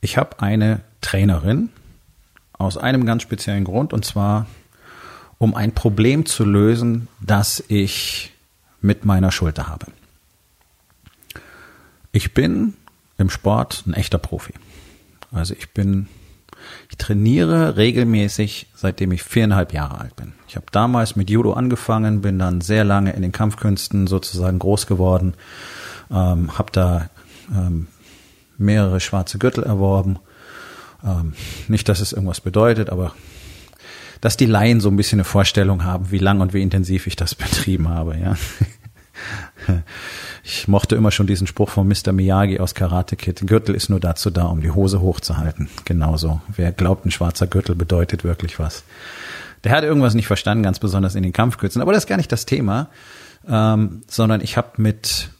Ich habe eine Trainerin aus einem ganz speziellen Grund und zwar um ein Problem zu lösen, das ich mit meiner Schulter habe. Ich bin im Sport ein echter Profi. Also ich bin, ich trainiere regelmäßig, seitdem ich viereinhalb Jahre alt bin. Ich habe damals mit Judo angefangen, bin dann sehr lange in den Kampfkünsten sozusagen groß geworden, ähm, habe da ähm, mehrere schwarze Gürtel erworben. Ähm, nicht, dass es irgendwas bedeutet, aber dass die Laien so ein bisschen eine Vorstellung haben, wie lang und wie intensiv ich das betrieben habe, ja. Ich mochte immer schon diesen Spruch von Mr. Miyagi aus Karate Kid. Gürtel ist nur dazu da, um die Hose hochzuhalten. Genauso. Wer glaubt, ein schwarzer Gürtel bedeutet wirklich was. Der hat irgendwas nicht verstanden, ganz besonders in den Kampfkürzen. Aber das ist gar nicht das Thema, ähm, sondern ich habe mit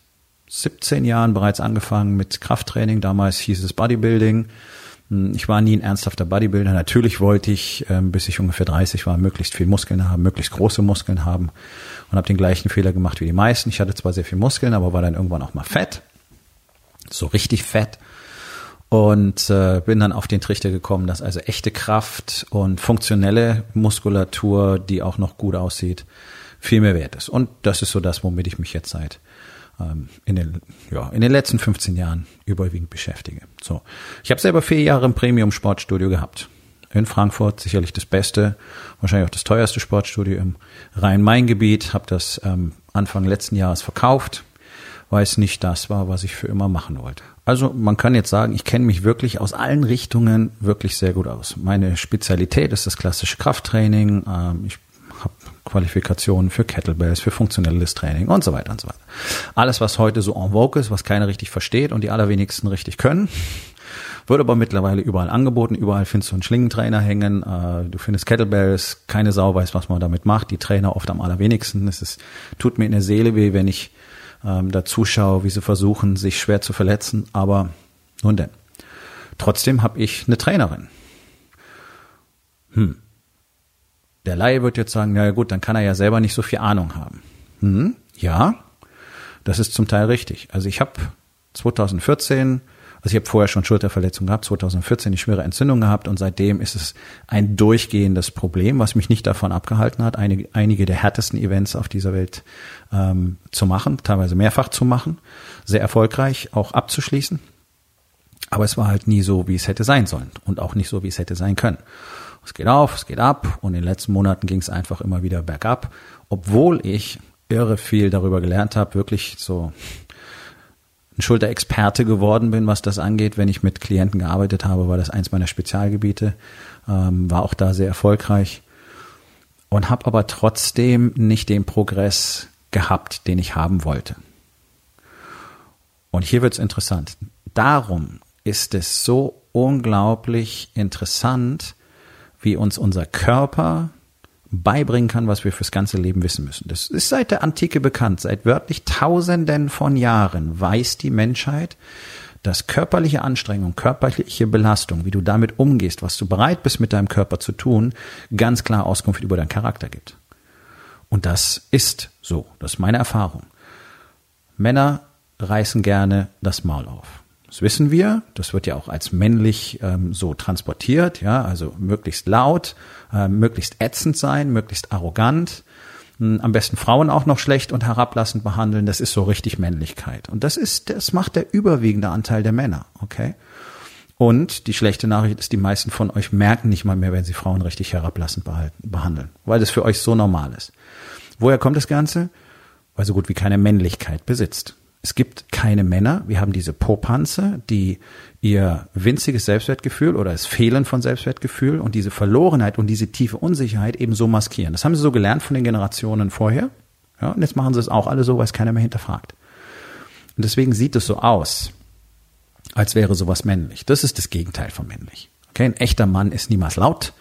17 Jahren bereits angefangen mit Krafttraining. Damals hieß es Bodybuilding. Hm, ich war nie ein ernsthafter Bodybuilder. Natürlich wollte ich, ähm, bis ich ungefähr 30 war, möglichst viel Muskeln haben, möglichst große Muskeln haben und habe den gleichen Fehler gemacht wie die meisten. Ich hatte zwar sehr viel Muskeln, aber war dann irgendwann auch mal fett, so richtig fett und äh, bin dann auf den Trichter gekommen, dass also echte Kraft und funktionelle Muskulatur, die auch noch gut aussieht, viel mehr wert ist. Und das ist so das, womit ich mich jetzt seit ähm, in den, ja, in den letzten 15 Jahren überwiegend beschäftige. So. Ich habe selber vier Jahre im Premium-Sportstudio gehabt. In Frankfurt sicherlich das beste, wahrscheinlich auch das teuerste Sportstudio im Rhein-Main-Gebiet. Habe das ähm, Anfang letzten Jahres verkauft, weil es nicht das war, was ich für immer machen wollte. Also man kann jetzt sagen, ich kenne mich wirklich aus allen Richtungen wirklich sehr gut aus. Meine Spezialität ist das klassische Krafttraining. Ähm, ich habe Qualifikationen für Kettlebells, für funktionelles Training und so weiter und so weiter. Alles, was heute so en vogue ist, was keiner richtig versteht und die allerwenigsten richtig können, wird aber mittlerweile überall angeboten. Überall findest du einen Schlingentrainer hängen. Äh, du findest Kettlebells. Keine Sau weiß, was man damit macht. Die Trainer oft am allerwenigsten. Es ist, tut mir in der Seele weh, wenn ich ähm, da zuschaue, wie sie versuchen, sich schwer zu verletzen. Aber nun denn. Trotzdem habe ich eine Trainerin. Hm. Der Laie wird jetzt sagen, na gut, dann kann er ja selber nicht so viel Ahnung haben. Hm, ja, das ist zum Teil richtig. Also ich habe 2014, also ich habe vorher schon Schulterverletzungen gehabt, 2014 die schwere Entzündung gehabt und seitdem ist es ein durchgehendes Problem, was mich nicht davon abgehalten hat, einige, einige der härtesten Events auf dieser Welt ähm, zu machen, teilweise mehrfach zu machen, sehr erfolgreich auch abzuschließen. Aber es war halt nie so, wie es hätte sein sollen und auch nicht so, wie es hätte sein können. Es geht auf, es geht ab und in den letzten Monaten ging es einfach immer wieder bergab, obwohl ich irre viel darüber gelernt habe, wirklich so ein Schulterexperte geworden bin, was das angeht. Wenn ich mit Klienten gearbeitet habe, war das eins meiner Spezialgebiete, ähm, war auch da sehr erfolgreich und habe aber trotzdem nicht den Progress gehabt, den ich haben wollte. Und hier wird's interessant. Darum ist es so unglaublich interessant, wie uns unser Körper beibringen kann, was wir fürs ganze Leben wissen müssen. Das ist seit der Antike bekannt. Seit wörtlich Tausenden von Jahren weiß die Menschheit, dass körperliche Anstrengung, körperliche Belastung, wie du damit umgehst, was du bereit bist mit deinem Körper zu tun, ganz klar Auskunft über deinen Charakter gibt. Und das ist so. Das ist meine Erfahrung. Männer reißen gerne das Maul auf. Das wissen wir. Das wird ja auch als männlich ähm, so transportiert. Ja, also möglichst laut, äh, möglichst ätzend sein, möglichst arrogant. Hm, am besten Frauen auch noch schlecht und herablassend behandeln. Das ist so richtig Männlichkeit. Und das ist, das macht der überwiegende Anteil der Männer. Okay. Und die schlechte Nachricht ist, die meisten von euch merken nicht mal mehr, wenn sie Frauen richtig herablassend behalten, behandeln, weil das für euch so normal ist. Woher kommt das Ganze? Weil so gut wie keine Männlichkeit besitzt. Es gibt keine Männer. Wir haben diese Popanze, die ihr winziges Selbstwertgefühl oder das Fehlen von Selbstwertgefühl und diese Verlorenheit und diese tiefe Unsicherheit eben so maskieren. Das haben sie so gelernt von den Generationen vorher. Ja, und jetzt machen sie es auch alle so, weil es keiner mehr hinterfragt. Und deswegen sieht es so aus, als wäre sowas männlich. Das ist das Gegenteil von männlich. Okay, ein echter Mann ist niemals laut,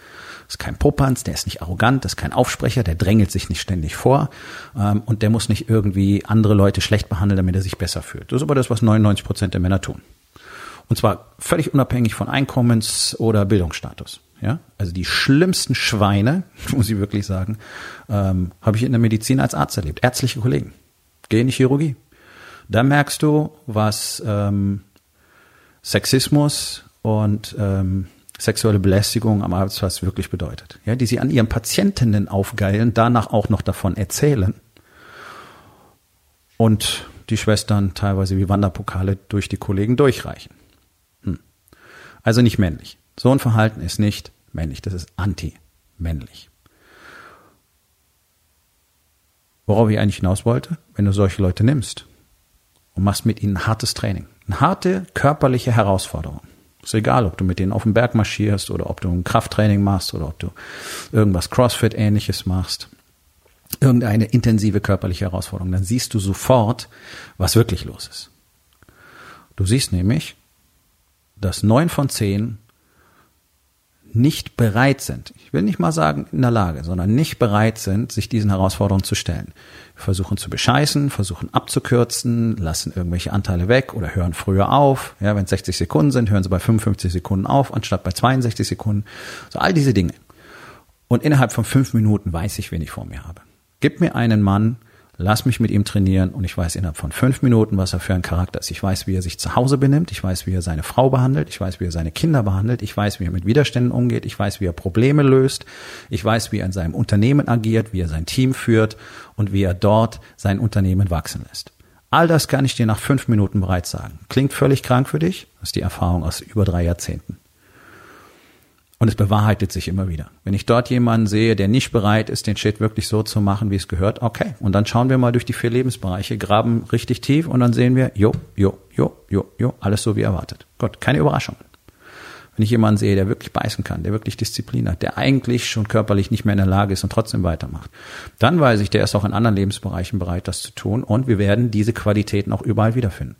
ist kein Popanz, der ist nicht arrogant, ist kein Aufsprecher, der drängelt sich nicht ständig vor ähm, und der muss nicht irgendwie andere Leute schlecht behandeln, damit er sich besser fühlt. Das ist aber das, was 99 Prozent der Männer tun. Und zwar völlig unabhängig von Einkommens- oder Bildungsstatus. Ja, also die schlimmsten Schweine, muss ich wirklich sagen, ähm, habe ich in der Medizin als Arzt erlebt. Ärztliche Kollegen, gehen in die Chirurgie. Da merkst du, was ähm, Sexismus und ähm, sexuelle Belästigung am Arbeitsplatz wirklich bedeutet. Ja, die sie an ihren Patientinnen aufgeilen, danach auch noch davon erzählen und die Schwestern teilweise wie Wanderpokale durch die Kollegen durchreichen. Hm. Also nicht männlich. So ein Verhalten ist nicht männlich, das ist anti-männlich. Worauf ich eigentlich hinaus wollte, wenn du solche Leute nimmst und machst mit ihnen hartes Training, eine harte körperliche Herausforderung, ist egal, ob du mit denen auf den Berg marschierst oder ob du ein Krafttraining machst oder ob du irgendwas CrossFit ähnliches machst. Irgendeine intensive körperliche Herausforderung. Dann siehst du sofort, was wirklich los ist. Du siehst nämlich, dass neun von zehn nicht bereit sind, ich will nicht mal sagen in der Lage, sondern nicht bereit sind, sich diesen Herausforderungen zu stellen. Versuchen zu bescheißen, versuchen abzukürzen, lassen irgendwelche Anteile weg oder hören früher auf. Ja, wenn es 60 Sekunden sind, hören sie bei 55 Sekunden auf, anstatt bei 62 Sekunden. So all diese Dinge. Und innerhalb von fünf Minuten weiß ich, wen ich vor mir habe. Gib mir einen Mann, lass mich mit ihm trainieren und ich weiß innerhalb von fünf Minuten, was er für ein Charakter ist. Ich weiß, wie er sich zu Hause benimmt, ich weiß, wie er seine Frau behandelt, ich weiß, wie er seine Kinder behandelt, ich weiß, wie er mit Widerständen umgeht, ich weiß, wie er Probleme löst, ich weiß, wie er in seinem Unternehmen agiert, wie er sein Team führt und wie er dort sein Unternehmen wachsen lässt. All das kann ich dir nach fünf Minuten bereits sagen. Klingt völlig krank für dich? Das ist die Erfahrung aus über drei Jahrzehnten. Und es bewahrheitet sich immer wieder. Wenn ich dort jemanden sehe, der nicht bereit ist, den Shit wirklich so zu machen, wie es gehört, okay. Und dann schauen wir mal durch die vier Lebensbereiche, graben richtig tief und dann sehen wir, jo, jo, jo, jo, jo, alles so wie erwartet. Gott, keine Überraschung. Wenn ich jemanden sehe, der wirklich beißen kann, der wirklich Disziplin hat, der eigentlich schon körperlich nicht mehr in der Lage ist und trotzdem weitermacht, dann weiß ich, der ist auch in anderen Lebensbereichen bereit, das zu tun und wir werden diese Qualitäten auch überall wiederfinden.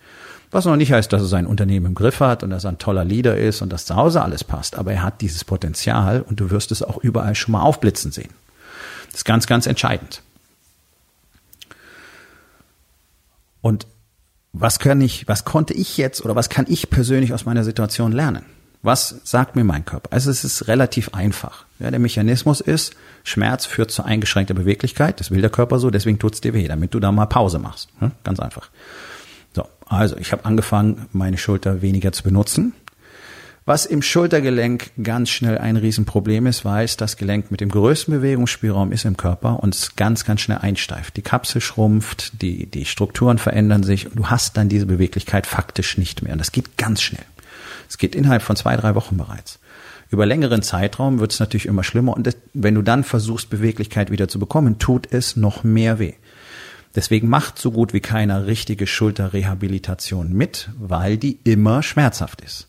Was noch nicht heißt, dass er sein Unternehmen im Griff hat und dass er ein toller Leader ist und dass zu Hause alles passt. Aber er hat dieses Potenzial und du wirst es auch überall schon mal aufblitzen sehen. Das ist ganz, ganz entscheidend. Und was kann ich, was konnte ich jetzt oder was kann ich persönlich aus meiner Situation lernen? Was sagt mir mein Körper? Also es ist relativ einfach. Ja, der Mechanismus ist, Schmerz führt zu eingeschränkter Beweglichkeit. Das will der Körper so, deswegen tut's dir weh, damit du da mal Pause machst. Ja, ganz einfach. So, also ich habe angefangen, meine Schulter weniger zu benutzen. Was im Schultergelenk ganz schnell ein Riesenproblem ist, weil es das Gelenk mit dem größten Bewegungsspielraum ist im Körper und es ganz, ganz schnell einsteift. Die Kapsel schrumpft, die, die Strukturen verändern sich und du hast dann diese Beweglichkeit faktisch nicht mehr. Und das geht ganz schnell. Es geht innerhalb von zwei, drei Wochen bereits. Über längeren Zeitraum wird es natürlich immer schlimmer und wenn du dann versuchst, Beweglichkeit wieder zu bekommen, tut es noch mehr weh. Deswegen macht so gut wie keiner richtige Schulterrehabilitation mit, weil die immer schmerzhaft ist.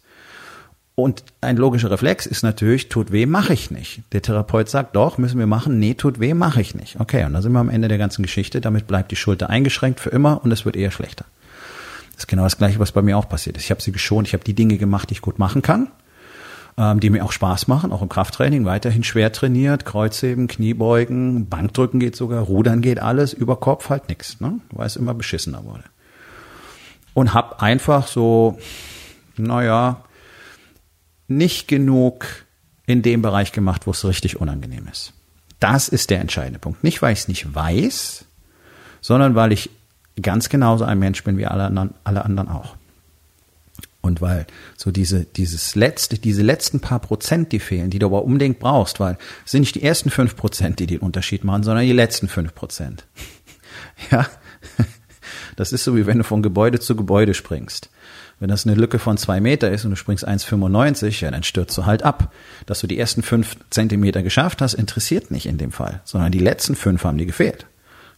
Und ein logischer Reflex ist natürlich, tut weh, mache ich nicht. Der Therapeut sagt, doch, müssen wir machen. Nee, tut weh, mache ich nicht. Okay, und da sind wir am Ende der ganzen Geschichte. Damit bleibt die Schulter eingeschränkt für immer und es wird eher schlechter. Das ist genau das Gleiche, was bei mir auch passiert ist. Ich habe sie geschont, ich habe die Dinge gemacht, die ich gut machen kann ähm, die mir auch Spaß machen, auch im Krafttraining, weiterhin schwer trainiert, Kreuzheben, Kniebeugen, Bankdrücken geht sogar, Rudern geht alles, über Kopf halt nix, ne? weil es immer beschissener wurde. Und hab einfach so, naja, nicht genug in dem Bereich gemacht, wo es richtig unangenehm ist. Das ist der entscheidende Punkt. Nicht, weil ich es nicht weiß, sondern weil ich ganz genauso ein Mensch bin wie alle anderen, alle anderen auch. Und weil so diese, dieses letzte, diese letzten paar Prozent, die fehlen, die du aber unbedingt brauchst, weil es sind nicht die ersten fünf Prozent, die den Unterschied machen, sondern die letzten fünf Prozent. ja. Das ist so wie wenn du von Gebäude zu Gebäude springst. Wenn das eine Lücke von zwei Meter ist und du springst 1,95, ja, dann stürzt du halt ab. Dass du die ersten fünf Zentimeter geschafft hast, interessiert nicht in dem Fall, sondern die letzten fünf haben dir gefehlt.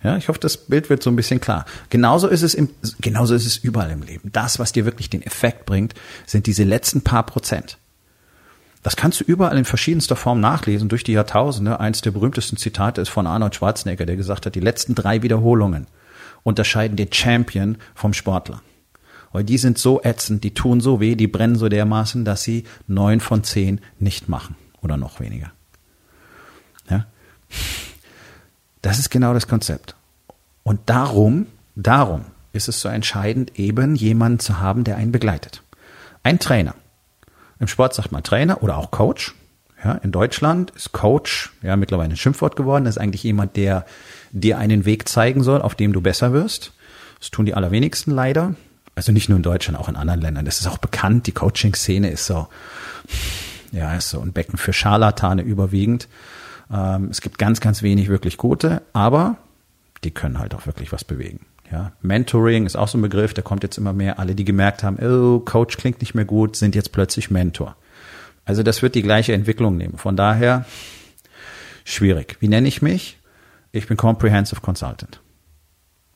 Ja, ich hoffe, das Bild wird so ein bisschen klar. Genauso ist es im, genauso ist es überall im Leben. Das, was dir wirklich den Effekt bringt, sind diese letzten paar Prozent. Das kannst du überall in verschiedenster Form nachlesen durch die Jahrtausende. Eins der berühmtesten Zitate ist von Arnold Schwarzenegger, der gesagt hat, die letzten drei Wiederholungen unterscheiden den Champion vom Sportler. Weil die sind so ätzend, die tun so weh, die brennen so dermaßen, dass sie neun von zehn nicht machen oder noch weniger. Ja? Das ist genau das Konzept. Und darum, darum ist es so entscheidend, eben jemanden zu haben, der einen begleitet. Ein Trainer. Im Sport sagt man Trainer oder auch Coach. Ja, in Deutschland ist Coach ja mittlerweile ein Schimpfwort geworden. Das ist eigentlich jemand, der dir einen Weg zeigen soll, auf dem du besser wirst. Das tun die allerwenigsten leider. Also nicht nur in Deutschland, auch in anderen Ländern. Das ist auch bekannt. Die Coaching-Szene ist so, ja, ist so ein Becken für Scharlatane überwiegend. Ähm, es gibt ganz, ganz wenig wirklich gute, aber die können halt auch wirklich was bewegen. Ja, Mentoring ist auch so ein Begriff, der kommt jetzt immer mehr. Alle, die gemerkt haben, oh, Coach klingt nicht mehr gut, sind jetzt plötzlich Mentor. Also das wird die gleiche Entwicklung nehmen. Von daher schwierig. Wie nenne ich mich? Ich bin Comprehensive Consultant.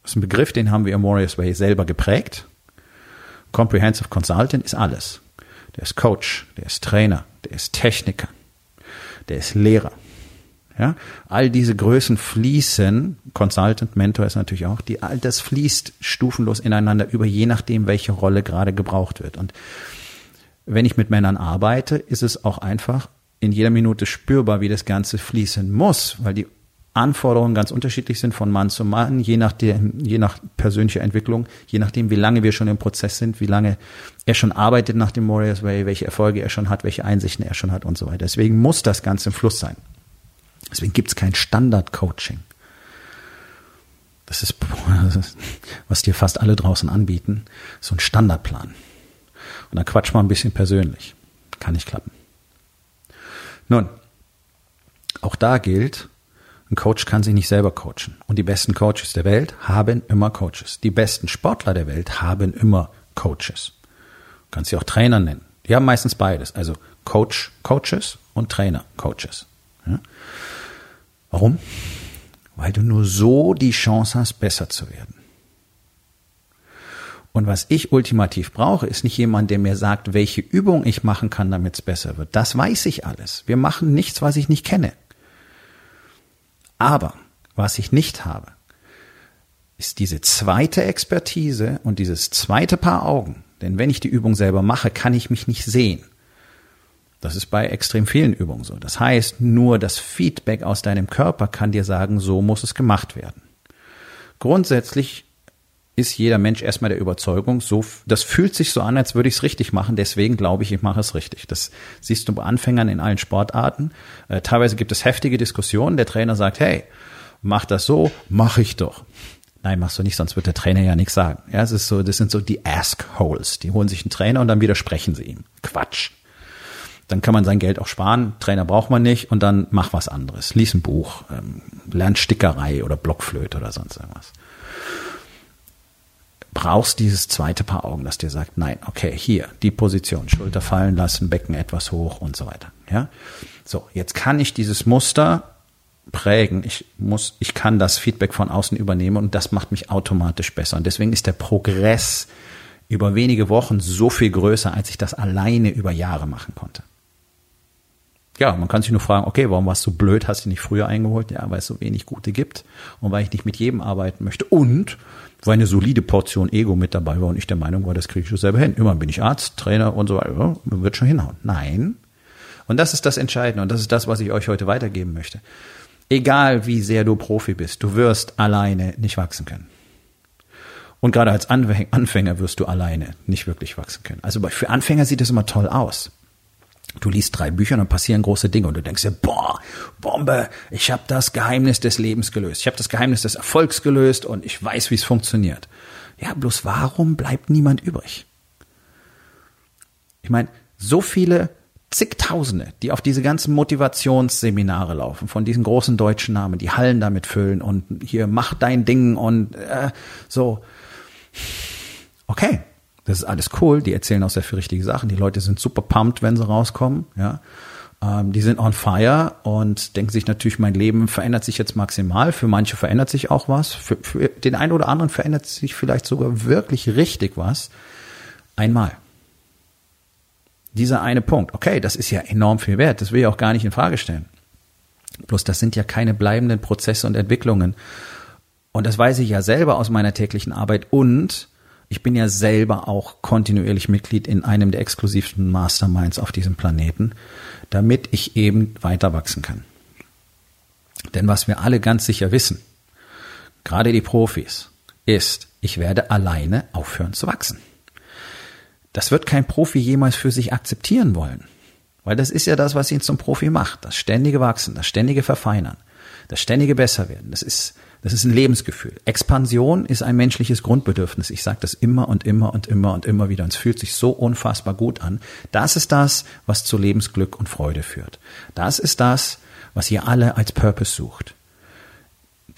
Das ist ein Begriff, den haben wir im Warriors Way selber geprägt. Comprehensive Consultant ist alles. Der ist Coach, der ist Trainer, der ist Techniker, der ist Lehrer, ja, all diese Größen fließen, Consultant, Mentor ist natürlich auch, die, all das fließt stufenlos ineinander über, je nachdem, welche Rolle gerade gebraucht wird. Und wenn ich mit Männern arbeite, ist es auch einfach in jeder Minute spürbar, wie das Ganze fließen muss, weil die Anforderungen ganz unterschiedlich sind von Mann zu Mann, je nach, der, je nach persönlicher Entwicklung, je nachdem, wie lange wir schon im Prozess sind, wie lange er schon arbeitet nach dem Warriors Way, welche Erfolge er schon hat, welche Einsichten er schon hat und so weiter. Deswegen muss das Ganze im Fluss sein. Deswegen gibt es kein Standard-Coaching. Das ist, was dir fast alle draußen anbieten, so ein Standardplan. Und dann quatscht man ein bisschen persönlich. Kann nicht klappen. Nun, auch da gilt, ein Coach kann sich nicht selber coachen. Und die besten Coaches der Welt haben immer Coaches. Die besten Sportler der Welt haben immer Coaches. Du kannst sie auch Trainer nennen. Die haben meistens beides. Also Coach, Coaches und Trainer, Coaches. Ja? Warum? Weil du nur so die Chance hast, besser zu werden. Und was ich ultimativ brauche, ist nicht jemand, der mir sagt, welche Übung ich machen kann, damit es besser wird. Das weiß ich alles. Wir machen nichts, was ich nicht kenne. Aber was ich nicht habe, ist diese zweite Expertise und dieses zweite Paar Augen. Denn wenn ich die Übung selber mache, kann ich mich nicht sehen. Das ist bei extrem vielen Übungen so. Das heißt, nur das Feedback aus deinem Körper kann dir sagen, so muss es gemacht werden. Grundsätzlich ist jeder Mensch erstmal der Überzeugung, so, das fühlt sich so an, als würde ich es richtig machen, deswegen glaube ich, ich mache es richtig. Das siehst du bei Anfängern in allen Sportarten. Äh, teilweise gibt es heftige Diskussionen. Der Trainer sagt, hey, mach das so, mach ich doch. Nein, machst du nicht, sonst wird der Trainer ja nichts sagen. Ja, es ist so, das sind so die Ask-Holes. Die holen sich einen Trainer und dann widersprechen sie ihm. Quatsch. Dann kann man sein Geld auch sparen. Trainer braucht man nicht und dann mach was anderes. Lies ein Buch, ähm, lern Stickerei oder Blockflöte oder sonst irgendwas. Brauchst dieses zweite Paar Augen, das dir sagt, nein, okay, hier, die Position, Schulter fallen lassen, Becken etwas hoch und so weiter. Ja? So, jetzt kann ich dieses Muster prägen. Ich muss, ich kann das Feedback von außen übernehmen und das macht mich automatisch besser. Und deswegen ist der Progress über wenige Wochen so viel größer, als ich das alleine über Jahre machen konnte ja, man kann sich nur fragen, okay, warum warst du blöd, hast du nicht früher eingeholt? Ja, weil es so wenig gute gibt und weil ich nicht mit jedem arbeiten möchte und weil eine solide Portion Ego mit dabei war und ich der Meinung war, das kriege ich schon selber hin. Immer bin ich Arzt, Trainer und so weiter, ja, wird schon hinhauen. Nein. Und das ist das Entscheidende und das ist das, was ich euch heute weitergeben möchte. Egal wie sehr du Profi bist, du wirst alleine nicht wachsen können. Und gerade als Anfänger wirst du alleine nicht wirklich wachsen können. Also für Anfänger sieht es immer toll aus. Du liest drei Bücher und dann passieren große Dinge und du denkst dir, boah, Bombe, ich habe das Geheimnis des Lebens gelöst. Ich habe das Geheimnis des Erfolgs gelöst und ich weiß, wie es funktioniert. Ja, bloß warum bleibt niemand übrig? Ich meine, so viele zigtausende, die auf diese ganzen Motivationsseminare laufen, von diesen großen deutschen Namen, die Hallen damit füllen und hier mach dein Ding und äh, so. Okay, das ist alles cool. Die erzählen auch sehr viele richtige Sachen. Die Leute sind super pumped, wenn sie rauskommen. Ja, ähm, die sind on fire und denken sich natürlich, mein Leben verändert sich jetzt maximal. Für manche verändert sich auch was. Für, für den einen oder anderen verändert sich vielleicht sogar wirklich richtig was. Einmal. dieser eine Punkt, okay, das ist ja enorm viel wert, das will ich auch gar nicht in Frage stellen. Bloß das sind ja keine bleibenden Prozesse und Entwicklungen. Und das weiß ich ja selber aus meiner täglichen Arbeit und ich bin ja selber auch kontinuierlich Mitglied in einem der exklusivsten Masterminds auf diesem Planeten, damit ich eben weiter wachsen kann. Denn was wir alle ganz sicher wissen, gerade die Profis, ist, ich werde alleine aufhören zu wachsen. Das wird kein Profi jemals für sich akzeptieren wollen. Weil das ist ja das, was ihn zum Profi macht. Das ständige Wachsen, das ständige Verfeinern, das ständige Besserwerden. Das ist, das ist ein Lebensgefühl. Expansion ist ein menschliches Grundbedürfnis. Ich sage das immer und immer und immer und immer wieder. Und es fühlt sich so unfassbar gut an. Das ist das, was zu Lebensglück und Freude führt. Das ist das, was ihr alle als Purpose sucht.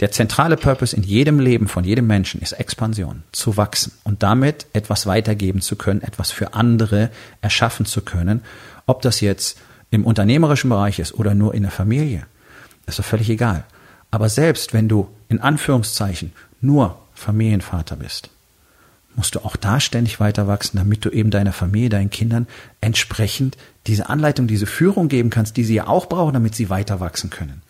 Der zentrale Purpose in jedem Leben von jedem Menschen ist Expansion, zu wachsen und damit etwas weitergeben zu können, etwas für andere erschaffen zu können. Ob das jetzt im unternehmerischen Bereich ist oder nur in der Familie, ist doch völlig egal. Aber selbst wenn du in Anführungszeichen nur Familienvater bist, musst du auch da ständig weiter wachsen, damit du eben deiner Familie, deinen Kindern entsprechend diese Anleitung, diese Führung geben kannst, die sie ja auch brauchen, damit sie weiter wachsen können.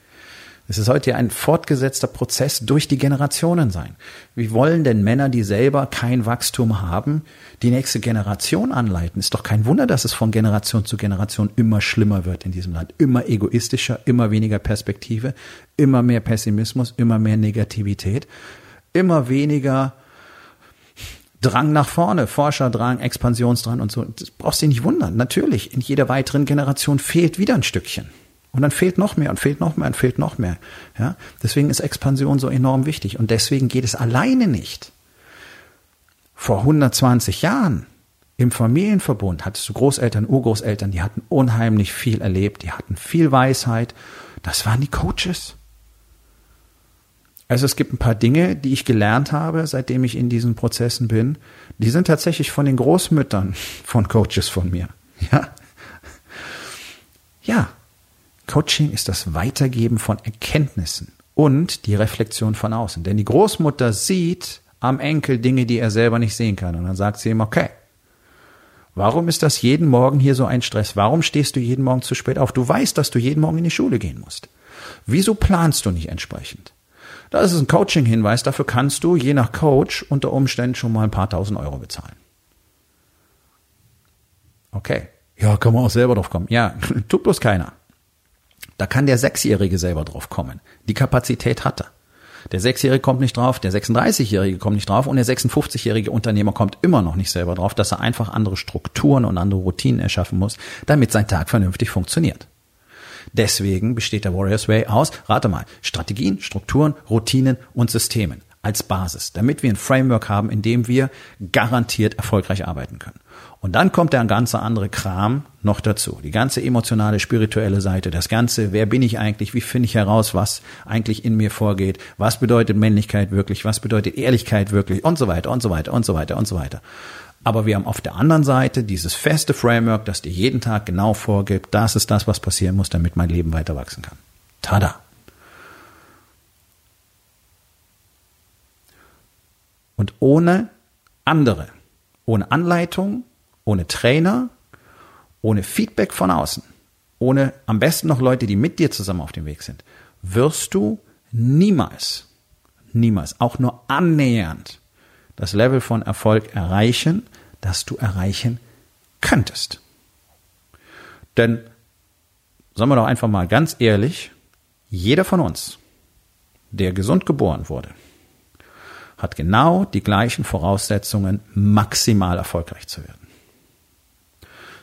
Es ist heute ein fortgesetzter Prozess durch die Generationen sein. Wie wollen denn Männer, die selber kein Wachstum haben, die nächste Generation anleiten? Ist doch kein Wunder, dass es von Generation zu Generation immer schlimmer wird in diesem Land. Immer egoistischer, immer weniger Perspektive, immer mehr Pessimismus, immer mehr Negativität, immer weniger Drang nach vorne, Forscherdrang, Expansionsdrang und so. Das brauchst du nicht wundern. Natürlich, in jeder weiteren Generation fehlt wieder ein Stückchen. Und dann fehlt noch mehr und fehlt noch mehr und fehlt noch mehr. Ja? Deswegen ist Expansion so enorm wichtig. Und deswegen geht es alleine nicht. Vor 120 Jahren im Familienverbund hattest du Großeltern, Urgroßeltern, die hatten unheimlich viel erlebt, die hatten viel Weisheit. Das waren die Coaches. Also es gibt ein paar Dinge, die ich gelernt habe, seitdem ich in diesen Prozessen bin. Die sind tatsächlich von den Großmüttern von Coaches von mir. Ja. Ja, Coaching ist das Weitergeben von Erkenntnissen und die Reflexion von außen. Denn die Großmutter sieht am Enkel Dinge, die er selber nicht sehen kann. Und dann sagt sie ihm, okay, warum ist das jeden Morgen hier so ein Stress? Warum stehst du jeden Morgen zu spät auf? Du weißt, dass du jeden Morgen in die Schule gehen musst. Wieso planst du nicht entsprechend? Das ist ein Coaching-Hinweis. Dafür kannst du, je nach Coach, unter Umständen schon mal ein paar tausend Euro bezahlen. Okay. Ja, kann man auch selber drauf kommen. Ja, tut bloß keiner. Da kann der Sechsjährige selber drauf kommen. Die Kapazität hat er. Der Sechsjährige kommt nicht drauf, der 36-Jährige kommt nicht drauf und der 56-jährige Unternehmer kommt immer noch nicht selber drauf, dass er einfach andere Strukturen und andere Routinen erschaffen muss, damit sein Tag vernünftig funktioniert. Deswegen besteht der Warriors Way aus, rate mal, Strategien, Strukturen, Routinen und Systemen als Basis, damit wir ein Framework haben, in dem wir garantiert erfolgreich arbeiten können. Und dann kommt der ganze andere Kram noch dazu. Die ganze emotionale, spirituelle Seite, das ganze, wer bin ich eigentlich, wie finde ich heraus, was eigentlich in mir vorgeht, was bedeutet Männlichkeit wirklich, was bedeutet Ehrlichkeit wirklich und so weiter und so weiter und so weiter und so weiter. Aber wir haben auf der anderen Seite dieses feste Framework, das dir jeden Tag genau vorgibt, das ist das, was passieren muss, damit mein Leben weiter wachsen kann. Tada! Und ohne andere, ohne Anleitung, ohne Trainer, ohne Feedback von außen, ohne am besten noch Leute, die mit dir zusammen auf dem Weg sind, wirst du niemals, niemals, auch nur annähernd das Level von Erfolg erreichen, das du erreichen könntest. Denn, sagen wir doch einfach mal ganz ehrlich, jeder von uns, der gesund geboren wurde, hat genau die gleichen Voraussetzungen, maximal erfolgreich zu werden.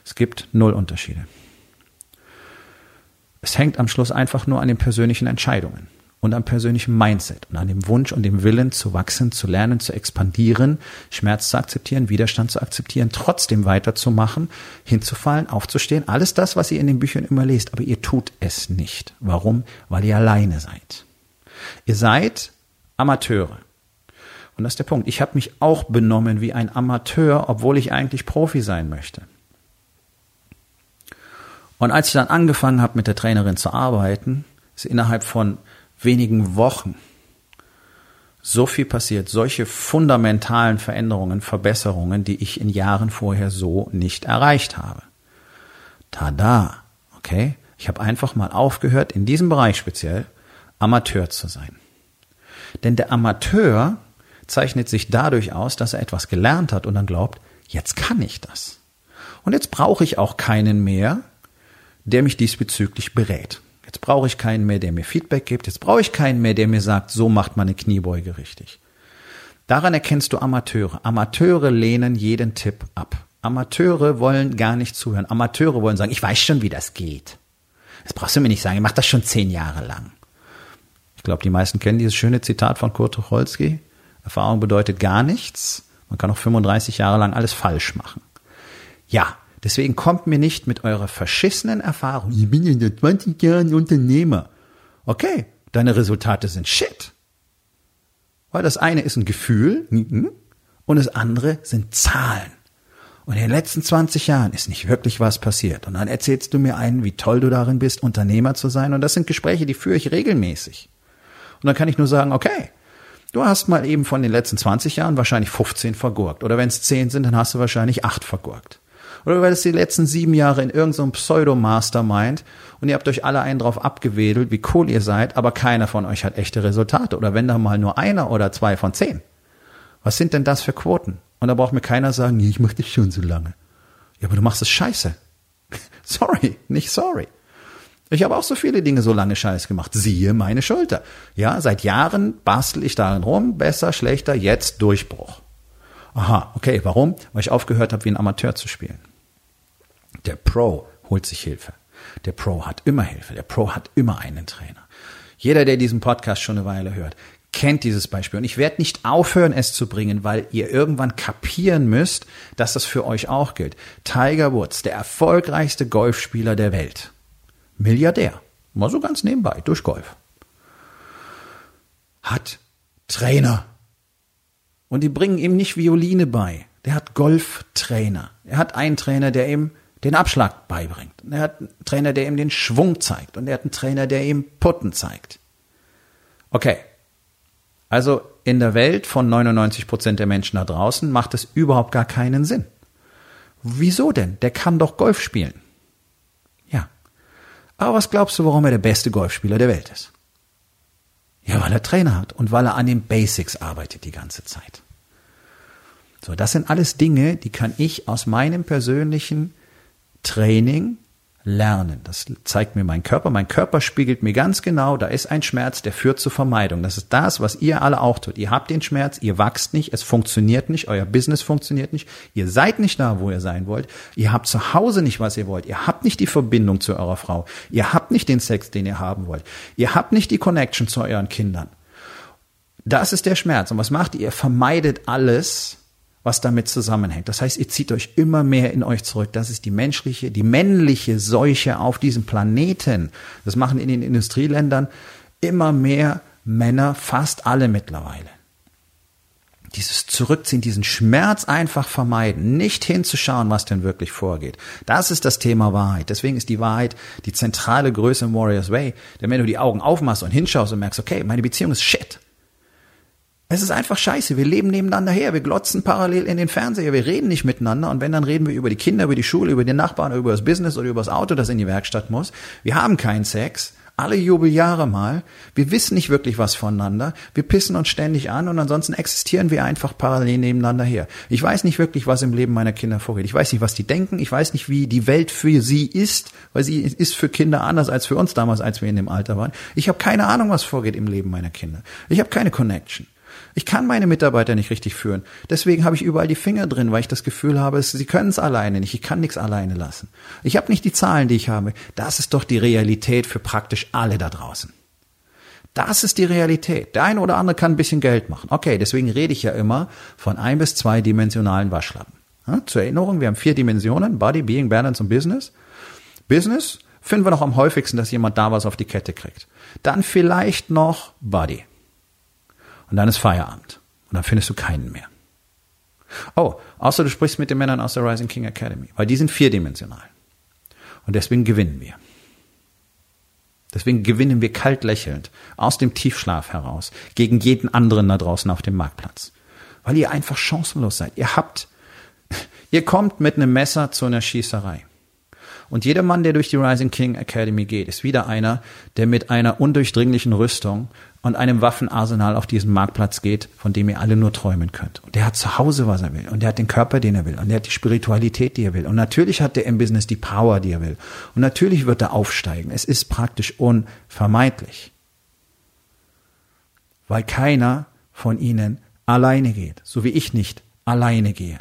Es gibt null Unterschiede. Es hängt am Schluss einfach nur an den persönlichen Entscheidungen und am persönlichen Mindset und an dem Wunsch und dem Willen zu wachsen, zu lernen, zu expandieren, Schmerz zu akzeptieren, Widerstand zu akzeptieren, trotzdem weiterzumachen, hinzufallen, aufzustehen. Alles das, was ihr in den Büchern immer lest, aber ihr tut es nicht. Warum? Weil ihr alleine seid. Ihr seid Amateure. Und das ist der Punkt. Ich habe mich auch benommen wie ein Amateur, obwohl ich eigentlich Profi sein möchte. Und als ich dann angefangen habe, mit der Trainerin zu arbeiten, ist innerhalb von wenigen Wochen so viel passiert, solche fundamentalen Veränderungen, Verbesserungen, die ich in Jahren vorher so nicht erreicht habe. Tada, okay? Ich habe einfach mal aufgehört, in diesem Bereich speziell Amateur zu sein. Denn der Amateur zeichnet sich dadurch aus, dass er etwas gelernt hat und dann glaubt, jetzt kann ich das. Und jetzt brauche ich auch keinen mehr, der mich diesbezüglich berät. Jetzt brauche ich keinen mehr, der mir Feedback gibt. Jetzt brauche ich keinen mehr, der mir sagt, so macht man eine Kniebeuge richtig. Daran erkennst du Amateure. Amateure lehnen jeden Tipp ab. Amateure wollen gar nicht zuhören. Amateure wollen sagen, ich weiß schon, wie das geht. Das brauchst du mir nicht sagen, ich mache das schon zehn Jahre lang. Ich glaube, die meisten kennen dieses schöne Zitat von Kurt Tucholsky. Erfahrung bedeutet gar nichts. Man kann auch 35 Jahre lang alles falsch machen. Ja, deswegen kommt mir nicht mit eurer verschissenen Erfahrung. Ich bin in der 20 Jahren Unternehmer. Okay, deine Resultate sind shit. Weil das eine ist ein Gefühl hm, und das andere sind Zahlen. Und in den letzten 20 Jahren ist nicht wirklich was passiert. Und dann erzählst du mir einen, wie toll du darin bist, Unternehmer zu sein. Und das sind Gespräche, die führe ich regelmäßig. Und dann kann ich nur sagen, okay, du hast mal eben von den letzten 20 Jahren wahrscheinlich 15 vergurkt. Oder wenn es 10 sind, dann hast du wahrscheinlich 8 vergurkt. Oder weil es die letzten sieben Jahre in irgendeinem so Pseudo-Mastermind und ihr habt euch alle einen drauf abgewedelt, wie cool ihr seid, aber keiner von euch hat echte Resultate. Oder wenn da mal nur einer oder zwei von zehn. Was sind denn das für Quoten? Und da braucht mir keiner sagen, nee, ich mache das schon so lange. Ja, aber du machst es scheiße. sorry, nicht sorry. Ich habe auch so viele Dinge so lange scheiße gemacht. Siehe meine Schulter. Ja, seit Jahren bastel ich darin rum, besser, schlechter, jetzt Durchbruch. Aha, okay, warum? Weil ich aufgehört habe, wie ein Amateur zu spielen. Der Pro holt sich Hilfe. Der Pro hat immer Hilfe. Der Pro hat immer einen Trainer. Jeder, der diesen Podcast schon eine Weile hört, kennt dieses Beispiel. Und ich werde nicht aufhören, es zu bringen, weil ihr irgendwann kapieren müsst, dass das für euch auch gilt. Tiger Woods, der erfolgreichste Golfspieler der Welt. Milliardär. Mal so ganz nebenbei, durch Golf. Hat Trainer. Und die bringen ihm nicht Violine bei. Der hat Golftrainer. Er hat einen Trainer, der ihm den Abschlag beibringt. Und er hat einen Trainer, der ihm den Schwung zeigt. Und er hat einen Trainer, der ihm Putten zeigt. Okay. Also in der Welt von 99 Prozent der Menschen da draußen macht es überhaupt gar keinen Sinn. Wieso denn? Der kann doch Golf spielen. Ja. Aber was glaubst du, warum er der beste Golfspieler der Welt ist? Ja, weil er Trainer hat und weil er an den Basics arbeitet die ganze Zeit. So, das sind alles Dinge, die kann ich aus meinem persönlichen Training lernen. Das zeigt mir mein Körper. Mein Körper spiegelt mir ganz genau, da ist ein Schmerz, der führt zur Vermeidung. Das ist das, was ihr alle auch tut. Ihr habt den Schmerz, ihr wachst nicht, es funktioniert nicht, euer Business funktioniert nicht, ihr seid nicht da, wo ihr sein wollt, ihr habt zu Hause nicht, was ihr wollt, ihr habt nicht die Verbindung zu eurer Frau, ihr habt nicht den Sex, den ihr haben wollt, ihr habt nicht die Connection zu euren Kindern. Das ist der Schmerz. Und was macht ihr? Ihr vermeidet alles, was damit zusammenhängt. Das heißt, ihr zieht euch immer mehr in euch zurück. Das ist die menschliche, die männliche Seuche auf diesem Planeten. Das machen in den Industrieländern immer mehr Männer, fast alle mittlerweile. Dieses Zurückziehen, diesen Schmerz einfach vermeiden, nicht hinzuschauen, was denn wirklich vorgeht. Das ist das Thema Wahrheit. Deswegen ist die Wahrheit die zentrale Größe im Warriors Way. Denn wenn du die Augen aufmachst und hinschaust und merkst, okay, meine Beziehung ist shit, es ist einfach scheiße. Wir leben nebeneinander her. Wir glotzen parallel in den Fernseher. Wir reden nicht miteinander. Und wenn, dann reden wir über die Kinder, über die Schule, über den Nachbarn, über das Business oder über das Auto, das in die Werkstatt muss. Wir haben keinen Sex. Alle Jubeljahre mal. Wir wissen nicht wirklich was voneinander. Wir pissen uns ständig an und ansonsten existieren wir einfach parallel nebeneinander her. Ich weiß nicht wirklich, was im Leben meiner Kinder vorgeht. Ich weiß nicht, was die denken. Ich weiß nicht, wie die Welt für sie ist, weil sie ist für Kinder anders als für uns damals, als wir in dem Alter waren. Ich habe keine Ahnung, was vorgeht im Leben meiner Kinder. Ich habe keine Connection. Ich kann meine Mitarbeiter nicht richtig führen. Deswegen habe ich überall die Finger drin, weil ich das Gefühl habe, sie können es alleine nicht. Ich kann nichts alleine lassen. Ich habe nicht die Zahlen, die ich habe. Das ist doch die Realität für praktisch alle da draußen. Das ist die Realität. Der eine oder andere kann ein bisschen Geld machen. Okay, deswegen rede ich ja immer von ein bis zwei dimensionalen Waschlappen. Ja, zur Erinnerung, wir haben vier Dimensionen, Body, Being, Balance und Business. Business finden wir noch am häufigsten, dass jemand da was auf die Kette kriegt. Dann vielleicht noch Body. Und dann ist Feierabend. Und dann findest du keinen mehr. Oh, außer du sprichst mit den Männern aus der Rising King Academy, weil die sind vierdimensional. Und deswegen gewinnen wir. Deswegen gewinnen wir kalt lächelnd aus dem Tiefschlaf heraus gegen jeden anderen da draußen auf dem Marktplatz. Weil ihr einfach chancenlos seid. Ihr habt, ihr kommt mit einem Messer zu einer Schießerei. Und jeder Mann, der durch die Rising King Academy geht, ist wieder einer, der mit einer undurchdringlichen Rüstung und einem Waffenarsenal auf diesen Marktplatz geht, von dem ihr alle nur träumen könnt. Und der hat zu Hause, was er will. Und der hat den Körper, den er will. Und der hat die Spiritualität, die er will. Und natürlich hat der im Business die Power, die er will. Und natürlich wird er aufsteigen. Es ist praktisch unvermeidlich. Weil keiner von ihnen alleine geht. So wie ich nicht alleine gehe.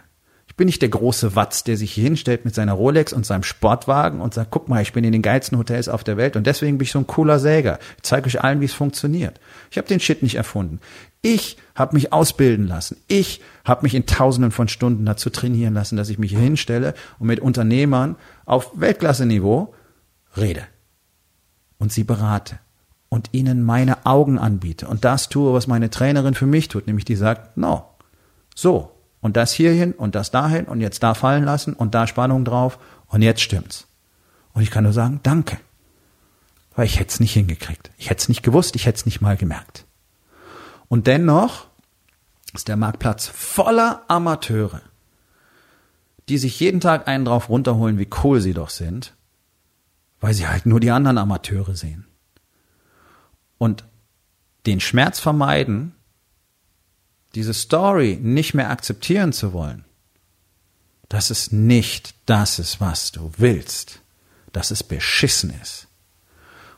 Ich bin nicht der große Watz, der sich hier hinstellt mit seiner Rolex und seinem Sportwagen und sagt, guck mal, ich bin in den geilsten Hotels auf der Welt und deswegen bin ich so ein cooler Säger. Ich zeige euch allen, wie es funktioniert. Ich habe den Shit nicht erfunden. Ich habe mich ausbilden lassen. Ich habe mich in Tausenden von Stunden dazu trainieren lassen, dass ich mich hier hinstelle und mit Unternehmern auf Weltklasse-Niveau rede und sie berate und ihnen meine Augen anbiete und das tue, was meine Trainerin für mich tut, nämlich die sagt, no, so, und das hierhin und das dahin und jetzt da fallen lassen und da Spannung drauf und jetzt stimmt's. Und ich kann nur sagen, danke. Weil ich hätte es nicht hingekriegt. Ich hätte es nicht gewusst, ich hätte es nicht mal gemerkt. Und dennoch ist der Marktplatz voller Amateure, die sich jeden Tag einen drauf runterholen, wie cool sie doch sind, weil sie halt nur die anderen Amateure sehen. Und den Schmerz vermeiden, diese Story nicht mehr akzeptieren zu wollen, dass es nicht das ist, was du willst, dass es beschissen ist.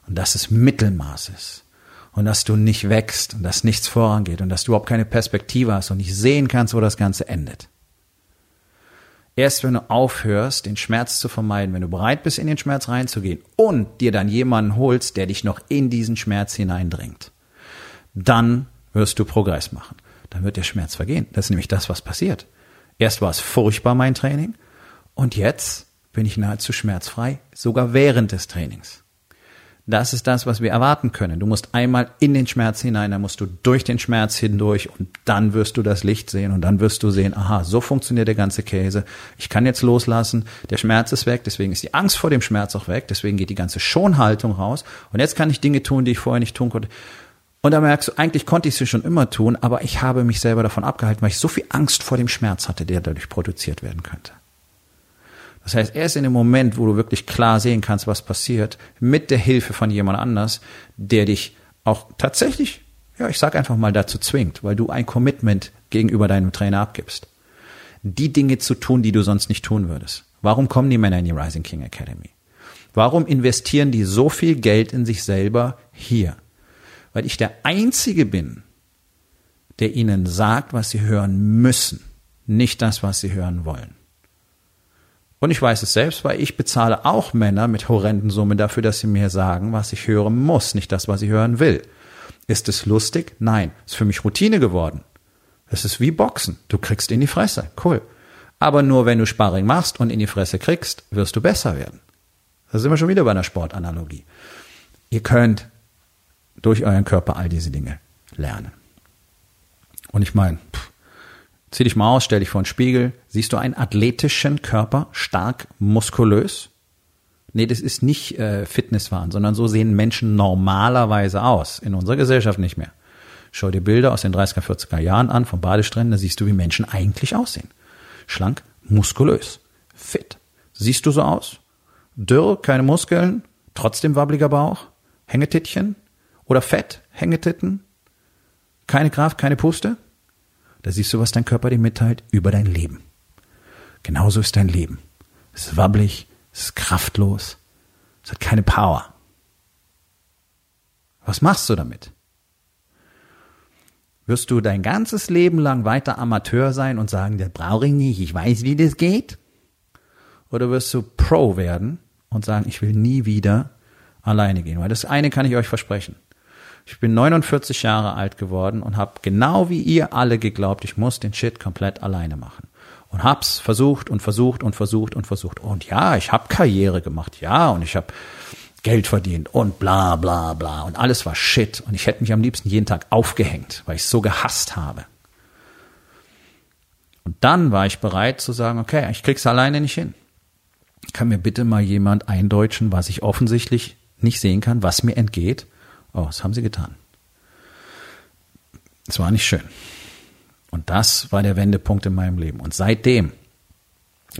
Und dass es Mittelmaß ist. Und dass du nicht wächst und dass nichts vorangeht und dass du überhaupt keine Perspektive hast und nicht sehen kannst, wo das Ganze endet. Erst wenn du aufhörst, den Schmerz zu vermeiden, wenn du bereit bist, in den Schmerz reinzugehen und dir dann jemanden holst, der dich noch in diesen Schmerz hineindringt, dann wirst du Progress machen dann wird der Schmerz vergehen. Das ist nämlich das, was passiert. Erst war es furchtbar, mein Training, und jetzt bin ich nahezu schmerzfrei, sogar während des Trainings. Das ist das, was wir erwarten können. Du musst einmal in den Schmerz hinein, dann musst du durch den Schmerz hindurch und dann wirst du das Licht sehen und dann wirst du sehen, aha, so funktioniert der ganze Käse. Ich kann jetzt loslassen, der Schmerz ist weg, deswegen ist die Angst vor dem Schmerz auch weg, deswegen geht die ganze Schonhaltung raus und jetzt kann ich Dinge tun, die ich vorher nicht tun konnte. Und da merkst du, eigentlich konnte ich es schon immer tun, aber ich habe mich selber davon abgehalten, weil ich so viel Angst vor dem Schmerz hatte, der dadurch produziert werden könnte. Das heißt, erst in dem Moment, wo du wirklich klar sehen kannst, was passiert, mit der Hilfe von jemand anders, der dich auch tatsächlich, ja, ich sag einfach mal dazu zwingt, weil du ein Commitment gegenüber deinem Trainer abgibst. Die Dinge zu tun, die du sonst nicht tun würdest. Warum kommen die Männer in die Rising King Academy? Warum investieren die so viel Geld in sich selber hier? Weil ich der Einzige bin, der ihnen sagt, was sie hören müssen, nicht das, was sie hören wollen. Und ich weiß es selbst, weil ich bezahle auch Männer mit horrenden Summen dafür, dass sie mir sagen, was ich hören muss, nicht das, was ich hören will. Ist es lustig? Nein. Ist für mich Routine geworden. Es ist wie Boxen. Du kriegst in die Fresse. Cool. Aber nur wenn du Sparring machst und in die Fresse kriegst, wirst du besser werden. Da sind wir schon wieder bei einer Sportanalogie. Ihr könnt durch euren Körper all diese Dinge lernen. Und ich meine, zieh dich mal aus, stell dich vor einen Spiegel, siehst du einen athletischen Körper, stark, muskulös? Nee, das ist nicht äh, Fitnesswahn, sondern so sehen Menschen normalerweise aus. In unserer Gesellschaft nicht mehr. Schau dir Bilder aus den 30er, 40er Jahren an von Badestränden, da siehst du, wie Menschen eigentlich aussehen. Schlank, muskulös, fit. Siehst du so aus? Dürr, keine Muskeln, trotzdem wabbliger Bauch, Hängetittchen, oder Fett, Hängetitten, keine Kraft, keine Puste. Da siehst du, was dein Körper dir mitteilt über dein Leben. Genauso ist dein Leben. Es ist wabbelig, es ist kraftlos, es hat keine Power. Was machst du damit? Wirst du dein ganzes Leben lang weiter Amateur sein und sagen, das brauche ich nicht, ich weiß, wie das geht? Oder wirst du Pro werden und sagen, ich will nie wieder alleine gehen? Weil das eine kann ich euch versprechen. Ich bin 49 Jahre alt geworden und habe genau wie ihr alle geglaubt, ich muss den Shit komplett alleine machen. Und hab's versucht und versucht und versucht und versucht. Und ja, ich habe Karriere gemacht, ja, und ich habe Geld verdient und bla bla bla. Und alles war Shit. Und ich hätte mich am liebsten jeden Tag aufgehängt, weil ich so gehasst habe. Und dann war ich bereit zu sagen, okay, ich krieg's alleine nicht hin. Kann mir bitte mal jemand eindeutschen, was ich offensichtlich nicht sehen kann, was mir entgeht? Oh, das haben sie getan. Es war nicht schön. Und das war der Wendepunkt in meinem Leben. Und seitdem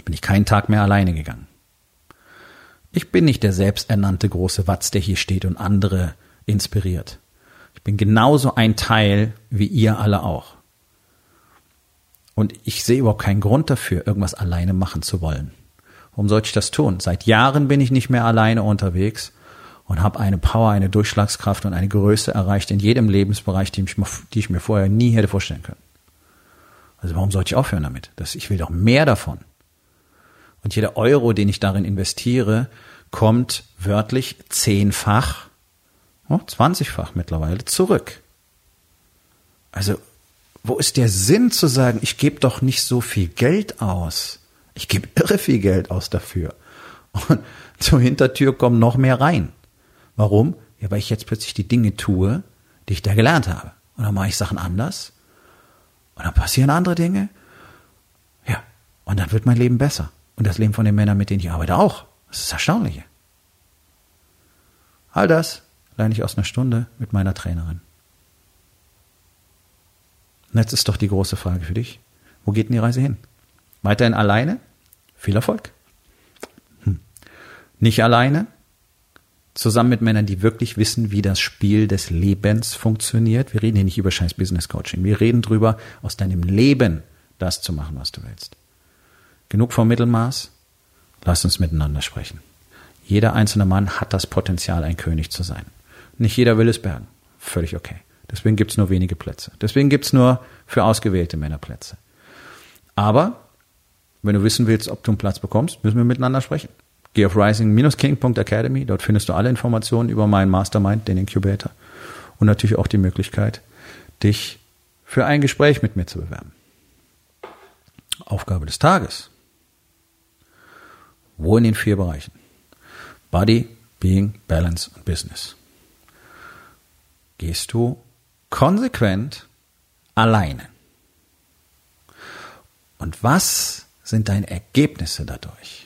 bin ich keinen Tag mehr alleine gegangen. Ich bin nicht der selbsternannte große Watz, der hier steht und andere inspiriert. Ich bin genauso ein Teil wie ihr alle auch. Und ich sehe überhaupt keinen Grund dafür, irgendwas alleine machen zu wollen. Warum sollte ich das tun? Seit Jahren bin ich nicht mehr alleine unterwegs und habe eine Power, eine Durchschlagskraft und eine Größe erreicht in jedem Lebensbereich, die, mich, die ich mir vorher nie hätte vorstellen können. Also warum sollte ich aufhören damit? Das, ich will doch mehr davon. Und jeder Euro, den ich darin investiere, kommt wörtlich zehnfach, oh, zwanzigfach mittlerweile zurück. Also wo ist der Sinn zu sagen, ich gebe doch nicht so viel Geld aus? Ich gebe irre viel Geld aus dafür. Und zur Hintertür kommen noch mehr rein. Warum? Ja, weil ich jetzt plötzlich die Dinge tue, die ich da gelernt habe. Und dann mache ich Sachen anders. Und dann passieren andere Dinge. Ja. Und dann wird mein Leben besser. Und das Leben von den Männern, mit denen ich arbeite, auch. Das ist das Erstaunliche. All das lerne ich aus einer Stunde mit meiner Trainerin. Und jetzt ist doch die große Frage für dich. Wo geht denn die Reise hin? Weiterhin alleine? Viel Erfolg. Hm. Nicht alleine? Zusammen mit Männern, die wirklich wissen, wie das Spiel des Lebens funktioniert. Wir reden hier nicht über scheiß Business Coaching. Wir reden drüber, aus deinem Leben das zu machen, was du willst. Genug vom Mittelmaß? Lass uns miteinander sprechen. Jeder einzelne Mann hat das Potenzial, ein König zu sein. Nicht jeder will es bergen. Völlig okay. Deswegen gibt's nur wenige Plätze. Deswegen gibt's nur für ausgewählte Männer Plätze. Aber wenn du wissen willst, ob du einen Platz bekommst, müssen wir miteinander sprechen. Geh auf rising-king.academy, dort findest du alle Informationen über meinen Mastermind, den Incubator und natürlich auch die Möglichkeit, dich für ein Gespräch mit mir zu bewerben. Aufgabe des Tages. Wo in den vier Bereichen? Body, Being, Balance und Business. Gehst du konsequent alleine. Und was sind deine Ergebnisse dadurch?